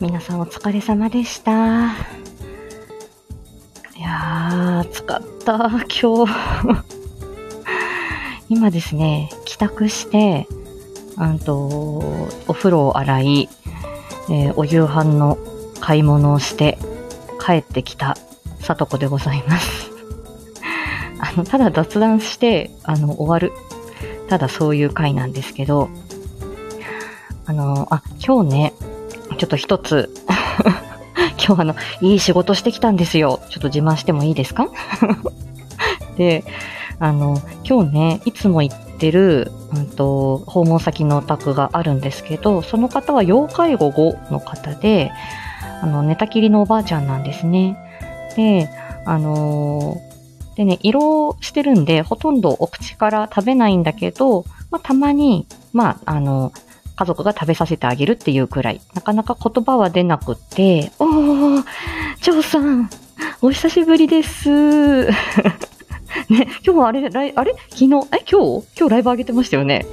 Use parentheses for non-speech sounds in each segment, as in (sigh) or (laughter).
皆さんお疲れ様でした。いやー、暑かった、今日。(laughs) 今ですね、帰宅して、あと、お風呂を洗い、えー、お夕飯の買い物をして帰ってきたさとこでございます。(laughs) あの、ただ雑談して、あの、終わる。ただそういう回なんですけど、あの、あ、今日ね、ちょっと一つ (laughs) 今日あの、いい仕事してきたんですよ。ちょっと自慢してもいいですか？(laughs) で、あの、今日ね、いつも行ってる、うんと、訪問先のお宅があるんですけど、その方は要介護後の方で、あの、寝たきりのおばあちゃんなんですね。で、あのー、でね、色してるんで、ほとんどお口から食べないんだけど、まあ、たまに、まあ、あの、家族が食べさせてあげるっていうくらい、なかなか言葉は出なくて、おー、張さん、お久しぶりです。(laughs) ね、今日はあれ、ライあれ？昨日、え、今日？今日ライブ上げてましたよね。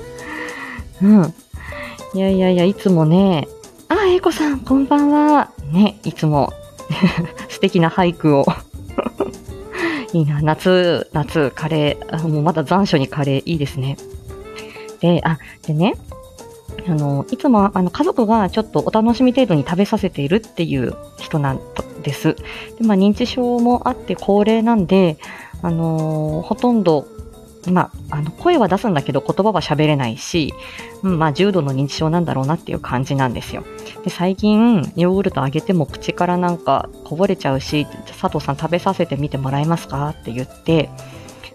うん。いやいやいや、いつもね、あ、えいこさん、こんばんは。ね、いつも (laughs) 素敵な俳句を (laughs) いいな、夏、夏、カレー、もうまだ残暑にカレーいいですね。で、あ、でね、あの、いつもあの家族がちょっとお楽しみ程度に食べさせているっていう人なんです。でまあ、認知症もあって高齢なんで、あの、ほとんど、まあ、あの声は出すんだけど言葉は喋れないし、うん、まあ、重度の認知症なんだろうなっていう感じなんですよ。で最近、ヨーグルトあげても口からなんかこぼれちゃうし、佐藤さん食べさせてみてもらえますか？って言って、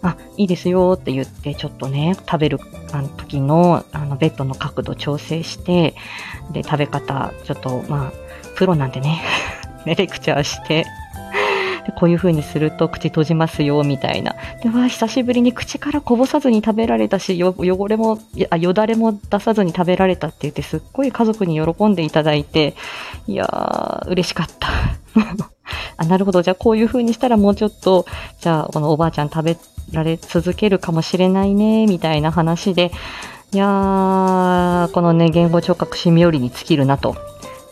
あ、いいですよって言って、ちょっとね、食べるあの時のあのベッドの角度調整して、で、食べ方、ちょっと、まあ、プロなんでね、(laughs) レクチャーして、こういう風にすると口閉じますよ、みたいな。で、わ久しぶりに口からこぼさずに食べられたしよ、汚れも、あ、よだれも出さずに食べられたって言って、すっごい家族に喜んでいただいて、いやー、嬉しかった。(laughs) あ、なるほど。じゃあこういう風にしたらもうちょっと、じゃあこのおばあちゃん食べられ続けるかもしれないね、みたいな話で、いやー、このね、言語聴覚士冥利に尽きるなと。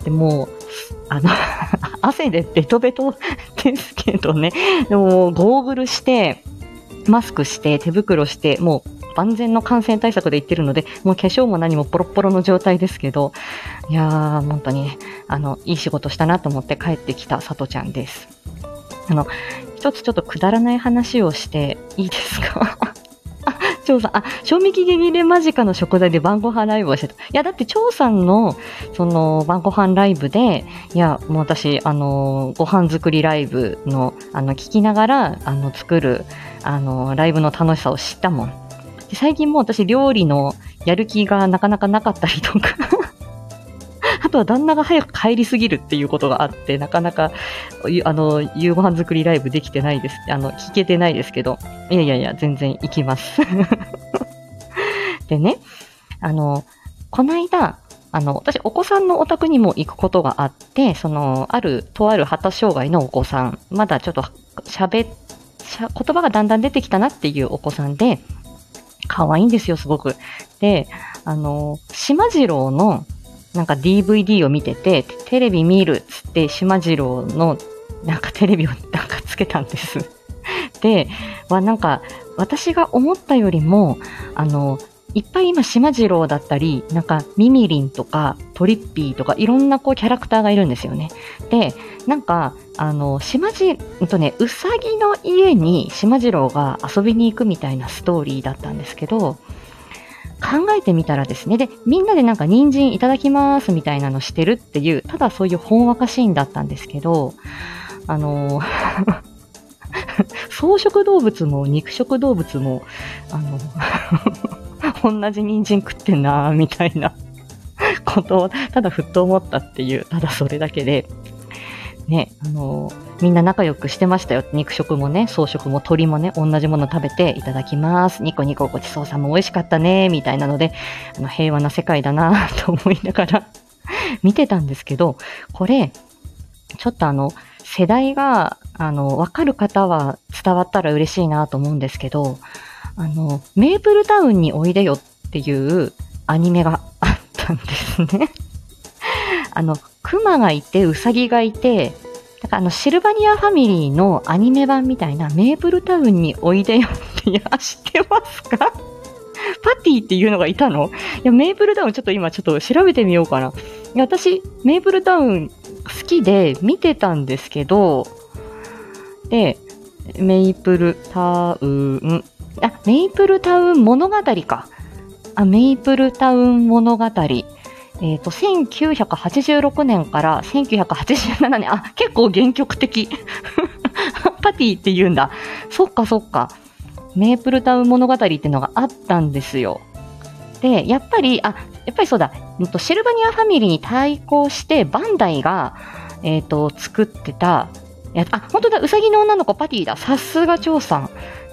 でも、あの (laughs) 汗でベトベトですけどね、でも、ゴーグルして、マスクして、手袋して、もう万全の感染対策で言ってるので、もう化粧も何もポロポロの状態ですけど、いやー、本当に、あの、いい仕事したなと思って帰ってきたさとちゃんです。あの、一つちょっとくだらない話をしていいですか、張さん、あ、賞味期限切れ間近の食材で晩ご飯ライブをしてた。いや、だって張さんの、その、晩ご飯ライブで、いや、もう私、あの、ご飯作りライブの、あの、聞きながら、あの、作る、あの、ライブの楽しさを知ったもん。最近も私、料理のやる気がなかなかなかったりとかあとは旦那が早く帰りすぎるっていうことがあって、なかなか、あの、夕ご飯作りライブできてないです。あの、聞けてないですけど、いやいやいや、全然行きます。(laughs) でね、あの、この間、あの、私、お子さんのお宅にも行くことがあって、その、ある、とある発達障害のお子さん、まだちょっと喋、言葉がだんだん出てきたなっていうお子さんで、可愛いんですよ、すごく。で、あの、島次郎のなんか DVD を見てて、テレビ見るっつって、島次郎のなんかテレビをなんかつけたんです。(laughs) で、はなんか私が思ったよりも、あの、いっぱい今、島次郎だったり、なんか、ミミリンとか、トリッピーとか、いろんなこうキャラクターがいるんですよね。で、なんか、あの、島次、うんとね、うさぎの家に島次郎が遊びに行くみたいなストーリーだったんですけど、考えてみたらですね、で、みんなでなんか人参いただきますみたいなのしてるっていう、ただそういうほんわかシーンだったんですけど、あの (laughs) 草食動物も肉食動物も、あの (laughs) 同じ人参食ってんなーみたいなことを、ただふっと思ったっていう、ただそれだけで、ね、あのみんな仲良くしてましたよ。肉食もね、草食も鳥もね、同じもの食べていただきます。ニコニコごちそうさんも美味しかったね、みたいなので、あの平和な世界だな (laughs) と思いながら見てたんですけど、これ、ちょっとあの、世代が、あの、わかる方は伝わったら嬉しいなと思うんですけど、あの、メープルタウンにおいでよっていうアニメがあったんですね。あの、熊がいて、ウサギがいて、だかあの、シルバニアファミリーのアニメ版みたいなメープルタウンにおいでよって、いや、知ってますか？(laughs) パティっていうのがいたの？いや、メープルタウンちょっと今ちょっと調べてみようかな。いや、私、メープルタウン好きで見てたんですけど、で、メイプルタウン、あ、メイプルタウン物語か。あ、メイプルタウン物語。えっ、と、1986年から1987年、あ、結構原曲的。(laughs) パティって言うんだ。そっかそっか。メープルタウン物語っていうのがあったんですよ。で、やっぱり、あ、やっぱりそうだ、うんとシルバニアファミリーに対抗して、バンダイが、えっ、と、作ってた、やあ、本当だ、うさぎの女の子パティだ。さすが張さん。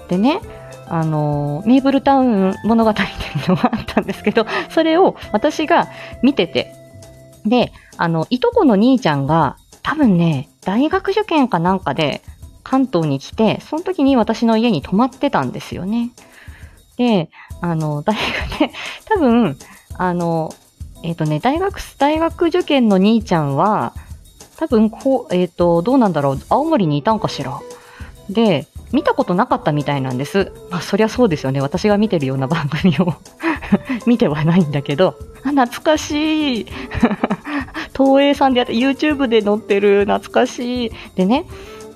でね、あのメーブルタウン物語っていうのがあったんですけど、(laughs) それを私が見てて、で、あの、いとこの兄ちゃんが、多分ね、大学受験かなんかで関東に来て、その時に私の家に泊まってたんですよね。で、あの、大学で、多分、あの、えっ、とね、大学、大学受験の兄ちゃんは、多分、こう、えっ、と、どうなんだろう、青森にいたんかしら。で、見たことなかったみたいなんです。まあ、そりゃそうですよね。私が見てるような番組を (laughs) 見てはないんだけど、あ、懐かしい。(laughs) 東映さんでやって YouTube で載ってる懐かしい。でね、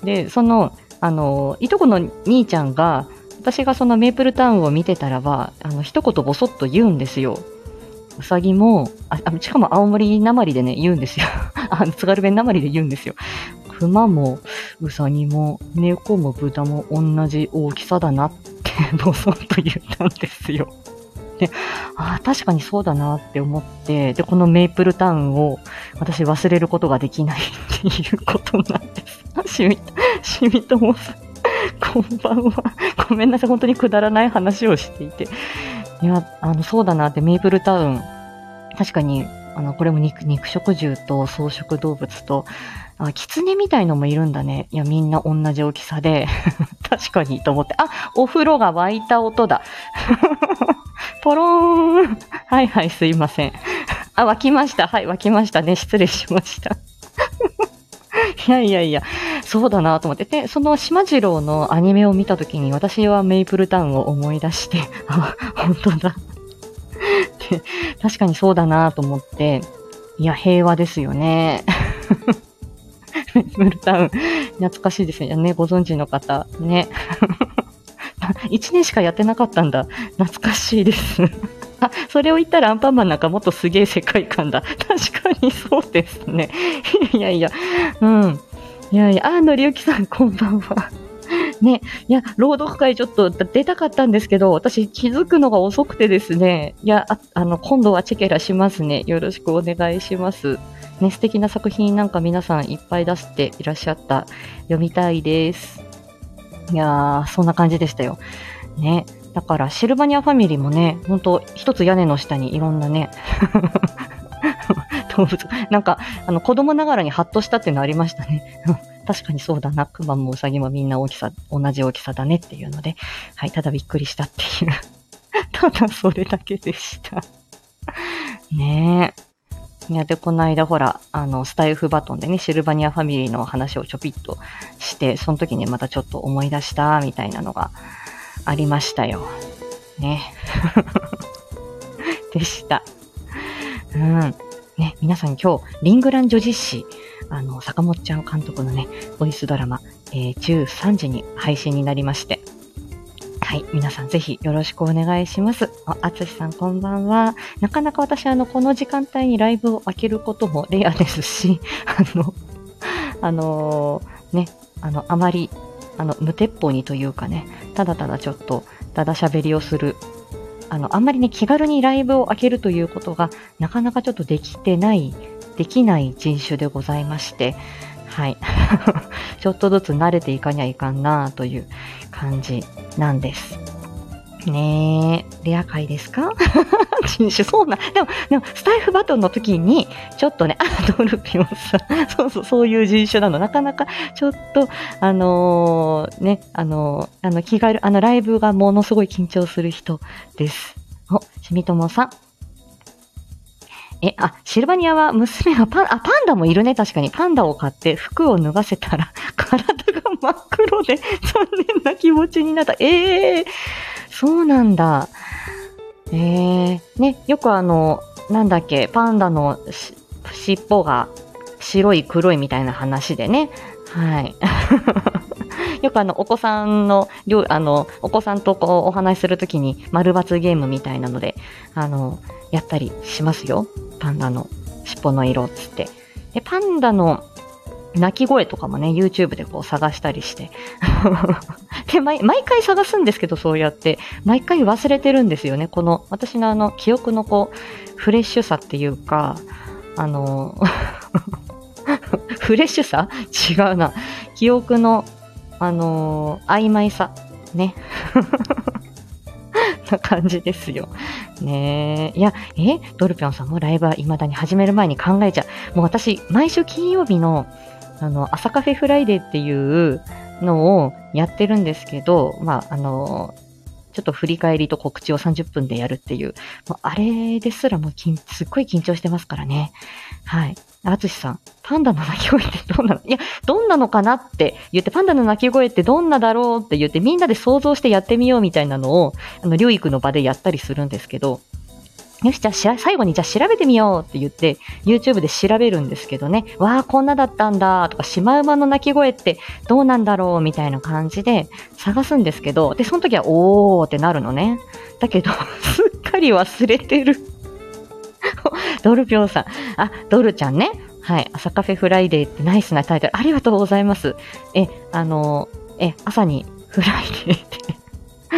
で、その、あの、いとこの兄ちゃんが、私がそのメープルタウンを見てたらば、あの、一言ボソッと言うんですよ。うさぎも、あしかも青森なまりでね、言うんですよ。(laughs) あの、津軽弁なまりで言うんですよ。熊も、うさぎも、猫も豚も同じ大きさだなって、ボソッと言ったんですよ。(laughs) で、ああ、確かにそうだなって思って、で、このメイプルタウンを私忘れることができないっていうことなんです。(laughs) しみ、しみともさ、こんばんは。ごめんなさい、本当にくだらない話をしていて。いや、あの、そうだなって、メイプルタウン。確かに、あの、これも肉、肉食獣と草食動物と、あ、狐みたいのもいるんだね。いや、みんな同じ大きさで、(laughs) 確かにと思って、あ、お風呂が沸いた音だ。(laughs) ポローン。はいはい、すいません。(laughs) あ、沸きました。はい、沸きましたね。失礼しました。いやいやいや、そうだなと思って。で、その島次郎のアニメを見たときに私はメイプルタウンを思い出して、あ、本当だ。で、確かにそうだなと思って、いや、平和ですよね。ブルタウン、懐かしいですよね。ご存知の方、ね。(laughs) 1年しかやってなかったんだ。懐かしいです。あ、それを言ったらアンパンマンなんかもっとすげえ世界観だ。確かにそうですね。いやいや、うん。いやいや、あのりゆきさん、こんばんは。ね、いや、朗読会ちょっと出たかったんですけど、私気づくのが遅くてですね、いや、ああの、今度はチェケラしますね。よろしくお願いします。ね、素敵な作品なんか皆さんいっぱい出していらっしゃった。読みたいです。いやー、そんな感じでしたよ。ね。だから、シルバニアファミリーもね、ほんと、一つ屋根の下にいろんなね、(laughs) 動物、なんか、あの、子供ながらにハッとしたっていうのありましたね。確かにそうだな。クマもウサギもみんな大きさ、同じ大きさだねっていうので、はい、ただびっくりしたっていう。(laughs) ただそれだけでした。(laughs) ねえ。いや、で、この間ほら、あの、スタイフバトンでね、シルバニアファミリーの話をちょぴっとして、その時にまたちょっと思い出した、みたいなのがありましたよ。ね。(laughs) でした。うん。ね、皆さん今日、リングラン女実史、あの、坂本ちゃん監督のね、ボイスドラマ、えー13時に配信になりまして、はい。皆さんぜひよろしくお願いします。あ、つしさんこんばんは。なかなか私あの、この時間帯にライブを開けることもレアですし、(laughs) あの、あのーね、あの、あまり、あの、無鉄砲にというかね、ただただちょっと、だだ喋りをする、あの、あんまりね、気軽にライブを開けるということが、なかなかちょっとできてない、できない人種でございまして、はい。(laughs) ちょっとずつ慣れていかにゃいかんなという感じなんです。ねえ、レア回ですか？(laughs) 人種、そうな。でも、でも、スタイフバトンの時に、ちょっとね、あ、ドルピオンさん、そうそう、そういう人種なの。なかなか、ちょっと、あのーね、あのーあの、気軽、あの、ライブがものすごい緊張する人です。お、しみともさん。え、あ、シルバニアは娘がパン、あ、パンダもいるね、確かに。パンダを買って服を脱がせたら、(laughs) 体が真っ黒で (laughs) 残念な気持ちになった。ええー、そうなんだ。ええー、ね、よくあの、なんだっけ、パンダの尻尾が白い黒いみたいな話でね。はい。(laughs) よくあの、お子さんの、あの、お子さんとこうお話しするときに、丸抜ゲームみたいなので、あの、やったりしますよ。パンダの尻尾の色っつって。で、パンダの鳴き声とかもね、YouTube でこう探したりして。(laughs) で毎、毎回探すんですけど、そうやって。毎回忘れてるんですよね。この、私のあの、記憶のこう、フレッシュさっていうか、あの、(laughs) フレッシュさ？違うな。記憶の、あの曖昧さ。ね。(laughs) な感じですよ。ねえ。いや、えドルピョンさんもライブは未だに始める前に考えちゃう。もう私、毎週金曜日の、あの、朝カフェフライデーっていうのをやってるんですけど、まあ、あの、ちょっと振り返りと告知を30分でやるっていう、もうあれですらもうすっごい緊張してますからね。はい。あつしさん、パンダの鳴き声ってどんなのいや、どんなのかなって言って、パンダの鳴き声ってどんなだろうって言って、みんなで想像してやってみようみたいなのを、あの、療育の場でやったりするんですけど、よし、じゃあ最後にじゃあ調べてみようって言って、YouTube で調べるんですけどね、わあ、こんなだったんだとか、シマウマの鳴き声ってどうなんだろうみたいな感じで探すんですけど、で、その時はおーってなるのね。だけど、(laughs) すっかり忘れてる。ドルピョンさん。あ、ドルちゃんね。はい。朝カフェフライデーってナイスなタイトル。ありがとうございます。え、あの、え、朝にフライデーって。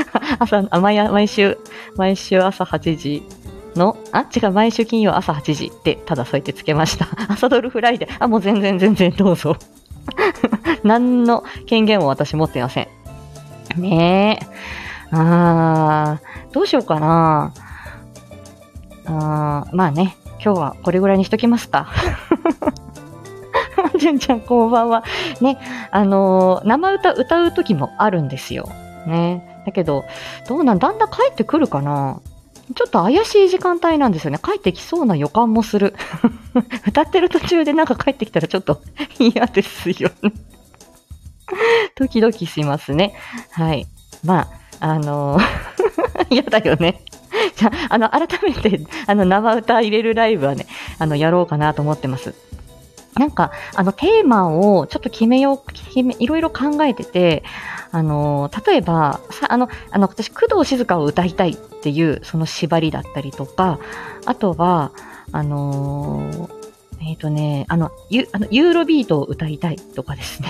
(laughs) 朝、毎毎週、毎週朝8時の、あ、違う、毎週金曜朝8時ってただそうやってつけました。(laughs) 朝ドルフライデー。あ、もう全然全然どうぞ。(laughs) 何の権限も私持ってません。ねえ。あー、どうしようかな。あー、まあね、今日はこれぐらいにしときますか。(laughs) じゅんちゃん、こんばんは。ね、あのー、生歌歌う時もあるんですよ。ね。だけど、どうなんだんだん帰ってくるかなちょっと怪しい時間帯なんですよね。帰ってきそうな予感もする。(laughs) 歌ってる途中でなんか帰ってきたらちょっと (laughs) 嫌ですよね。ドキドキしますね。はい。まあ、あのー、嫌だよね。(laughs) じゃあ、あの、改めて、(laughs) あの、生歌入れるライブはね、あの、やろうかなと思ってます。なんか、あの、テーマをちょっと決めよう、決め、いろいろ考えてて、あの、例えば、さ、あの、あの、私、工藤静香を歌いたいっていう、その縛りだったりとか、あとは、あのえっ、ー、とね、あの、ユあのユーロビートを歌いたいとかですね。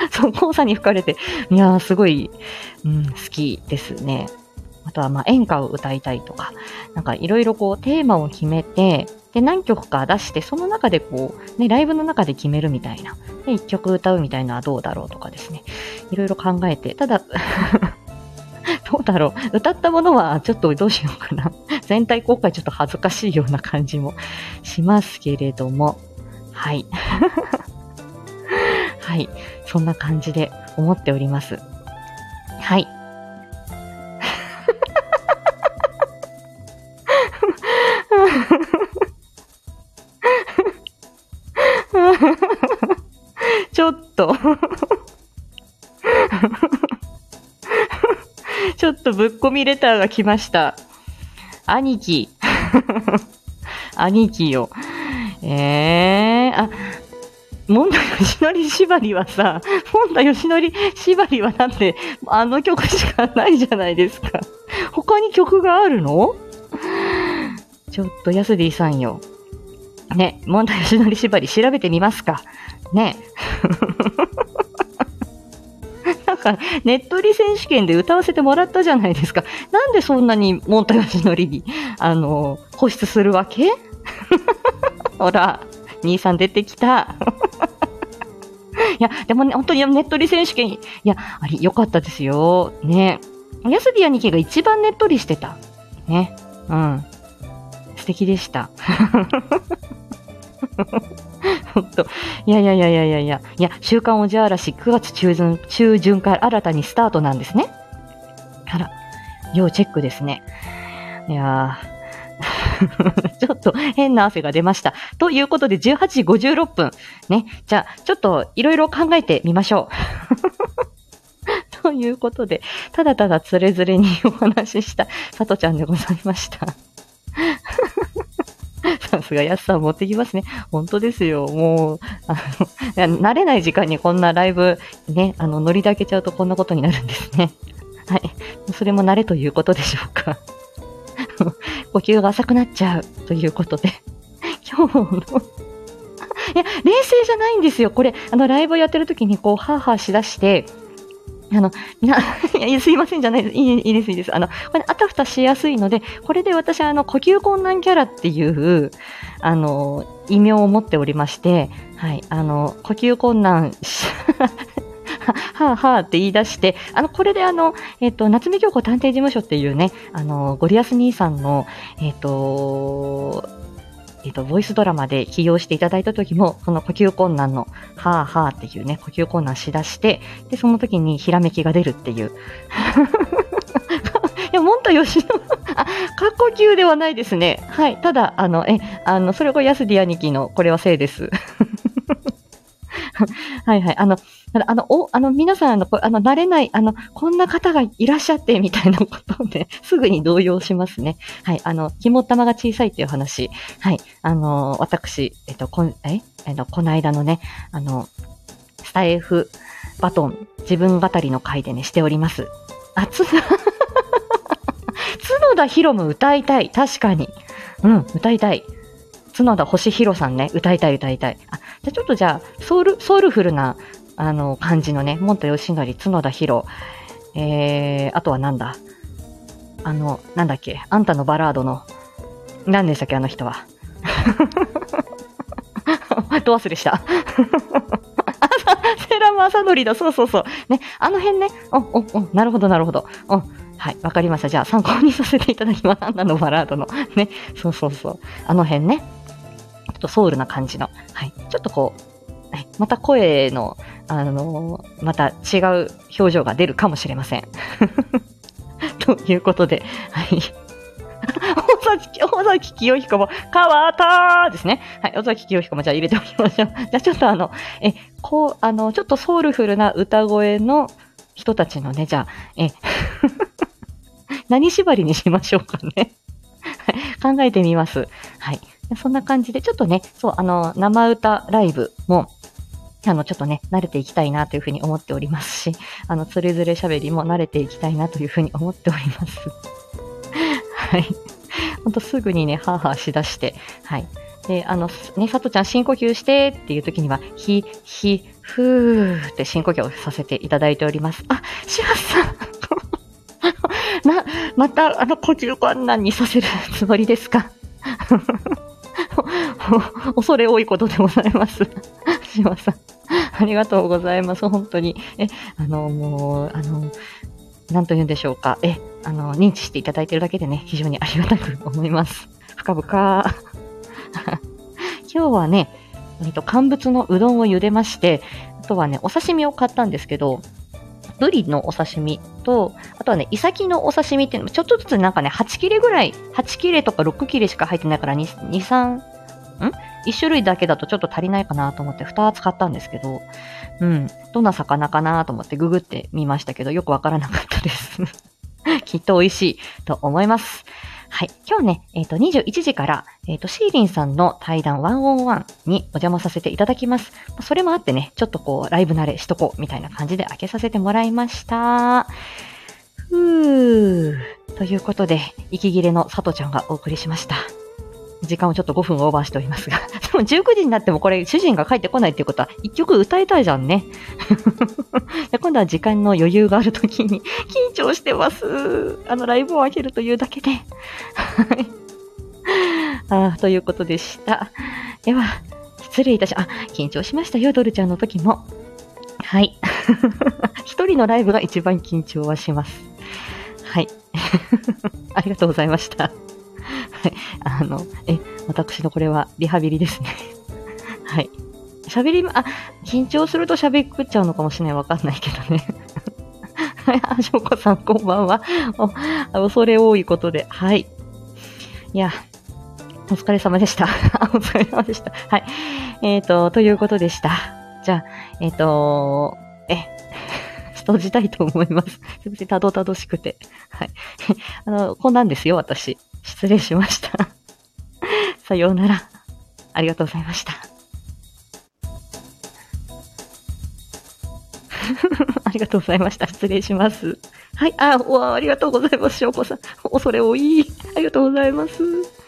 (laughs) そう、交差に吹かれて、いやー、すごい、うん、好きですね。あとは、まあ、演歌を歌いたいとか、なんかいろいろこう、テーマを決めて、で、何曲か出して、その中でこう、ね、ライブの中で決めるみたいな。で、一曲歌うみたいなのはどうだろうとかですね。いろいろ考えて、ただ (laughs) どうだろう。歌ったものはちょっとどうしようかな。全体公開ちょっと恥ずかしいような感じもしますけれども。はい。(laughs) はい。そんな感じで思っております。ょっとぶっ込みレターが来ました。兄貴。(laughs) 兄貴よ。えー、あ、モンタヨシノリ縛りはさ、モンタヨシノリ縛りはだって、あの曲しかないじゃないですか。他に曲があるの？ちょっと、ヤスディさんよ。ね、モンタヨシノリ縛り調べてみますか。ね。か、ネットリ選手権で歌わせてもらったじゃないですか。なんでそんなにモンタヨシノリに、あの、固執するわけ？(laughs) ほら、兄さん出てきた。いや、でもね、本当にネットリ選手権、いや、あれ、良かったですよ。ね。ヤスビ兄貴が一番ねっとりしてた。ね。うん。素敵でした。(laughs) ほんと。いやいやいやいやいやいや。いや、週刊おじあらし9月中旬、中旬から新たにスタートなんですね。あら、要チェックですね。いやー (laughs) ちょっと変な汗が出ました。ということで、18時56分。ね。じゃあ、ちょっといろいろ考えてみましょう。(laughs) ということで、ただただつれづれにお話しした、さとちゃんでございました。(laughs) さすがやすさん持ってきますね。本当ですよ。もう、あの、慣れない時間にこんなライブ、ね、あの、ノリで開けちゃうとこんなことになるんですね。(laughs) はい。それも慣れということでしょうか。(laughs) 呼吸が浅くなっちゃうということで、今日のいや、冷静じゃないんですよ。これ、あの、ライブをやってる時に、こう、ハーハーしだして、あの、みな、(laughs) いや、すいませんじゃないです。いい、いいです、いいです。あの、これ、あたふたしやすいので、これで私、あの、呼吸困難キャラっていう、あの、異名を持っておりまして、はい、あの、呼吸困難、(laughs) はあはあって言い出して、あの、これであの、えっ、ー、と、夏目京子探偵事務所っていうね、あの、ゴリアス兄さんの、えっ、ー、と、えっ、と、ボイスドラマで起用していただいた時も、その呼吸困難の、はあはあっていうね、呼吸困難しだして、で、その時にひらめきが出るっていう。(laughs) いや、もんたよしの (laughs) あ、過呼吸ではないですね。はい。ただ、あの、え、あの、それが安ディ兄貴の、これはせいです。(laughs) はいはい。あの、あの、お、あの、皆さん、あの、あの、慣れない、あの、こんな方がいらっしゃって、みたいなことで、(laughs) すぐに動揺しますね。はい。あの、肝玉が小さいっていう話。はい。あの、私、えっと、こん、え？えの、この間のね、あの、スタイフバトン、自分語りの回でね、しております。あ、つ、(laughs) 角田博夢歌いたい。確かに。うん、歌いたい。角田星弘さんね、歌いたい歌いたい。あ、じゃちょっとじゃあ、ソウル、ソウルフルな、あの、感じのね、モント吉典、角田博、えー、あとはなんだ？あの、なんだっけ、あんたのバラードの、何でしたっけ、あの人は。(laughs) ど忘れした？(laughs) セラマサノリだ、そうそうそう。ね、あの辺ね、お、お、お、なるほど、なるほど。お、はい、わかりました。じゃあ参考にさせていただきます。あんなのバラードの。ね、そうそうそう。あの辺ね。っとソウルな感じの。はい。ちょっとこう、はい、また声の、あのー、また違う表情が出るかもしれません。(laughs) ということで、はい。尾崎、尾崎清彦も、変わったですね。はい、尾崎清彦もじゃあ入れておきましょう。(laughs) じゃあちょっとあの、え、こう、あの、ちょっとソウルフルな歌声の人たちのね、じゃあ、え、(laughs) 何縛りにしましょうかね。考えてみます。はい。そんな感じで、ちょっとね、そう、あの、生歌ライブも、あの、ちょっとね、慣れていきたいなというふうに思っておりますし、(laughs) あの、つれづれ喋りも慣れていきたいなというふうに思っております。(laughs) はい。ほんとすぐにね、ハーハーしだして、はい。で、あの、ね、さとちゃん深呼吸してっていう時には、ひ、ひ、ふーって深呼吸をさせていただいております。あ、シハさんな、また、あの、呼吸困難にさせるつもりですか？(laughs) (laughs) 恐れ多いことでございます。(laughs) 島さん。ありがとうございます。本当に。え、あの、もう、あの、なんと言うんでしょうか。え、あの、認知していただいてるだけでね、非常にありがたく思います。(laughs) 深々。今日はね、えっと、乾物のうどんを茹でまして、あとはね、お刺身を買ったんですけど、ブリのお刺身と、あとはね、イサキのお刺身っていうのもちょっとずつなんかね、8切れぐらい、8切れとか6切れしか入ってないから2、2 3、?1 種類だけだとちょっと足りないかなと思って2つ買ったんですけど、うん、どんな魚かなと思ってググってみましたけど、よくわからなかったです。(laughs) きっと美味しいと思います。はい。今日ね、えっ、ー、と、21時から、えっ、ー、と、シーリンさんの対談ワンオンワンにお邪魔させていただきます。それもあってね、ちょっとこう、ライブ慣れしとこう、みたいな感じで開けさせてもらいました。ふー。ということで、息切れの佐藤ちゃんがお送りしました。時間をちょっと5分オーバーしておりますが。(laughs) でも19時になってもこれ主人が帰ってこないっていうことは1曲歌いたいじゃんね。(laughs) で今度は時間の余裕がある時に緊張してます。あのライブを開けるというだけで。(laughs) あということでした。では、失礼いたし、あ、緊張しましたよ、ドルちゃんの時も。はい。一人のライブが一番緊張はします。はい。ありがとうございました。はい。あの、え、私のこれはリハビリですね。(laughs) はい。喋り、あ、緊張すると喋っちゃうのかもしれない。わかんないけどね。はい。あ、しょうこさん、こんばんは。お、恐れ多いことで。はい。いや、お疲れ様でした。(laughs) お疲れ様でした。はい。えっ、と、ということでした。じゃあ、えっ、と、え、(laughs) 閉じたいと思います。すみません、たどたどしくて。はい。あの、こんなんですよ、私。失礼しました。(laughs) さようなら。ありがとうございました。(laughs) ありがとうございました。失礼します。はい。あ、わありがとうございます。しょうこさん。恐れ多い。ありがとうございます。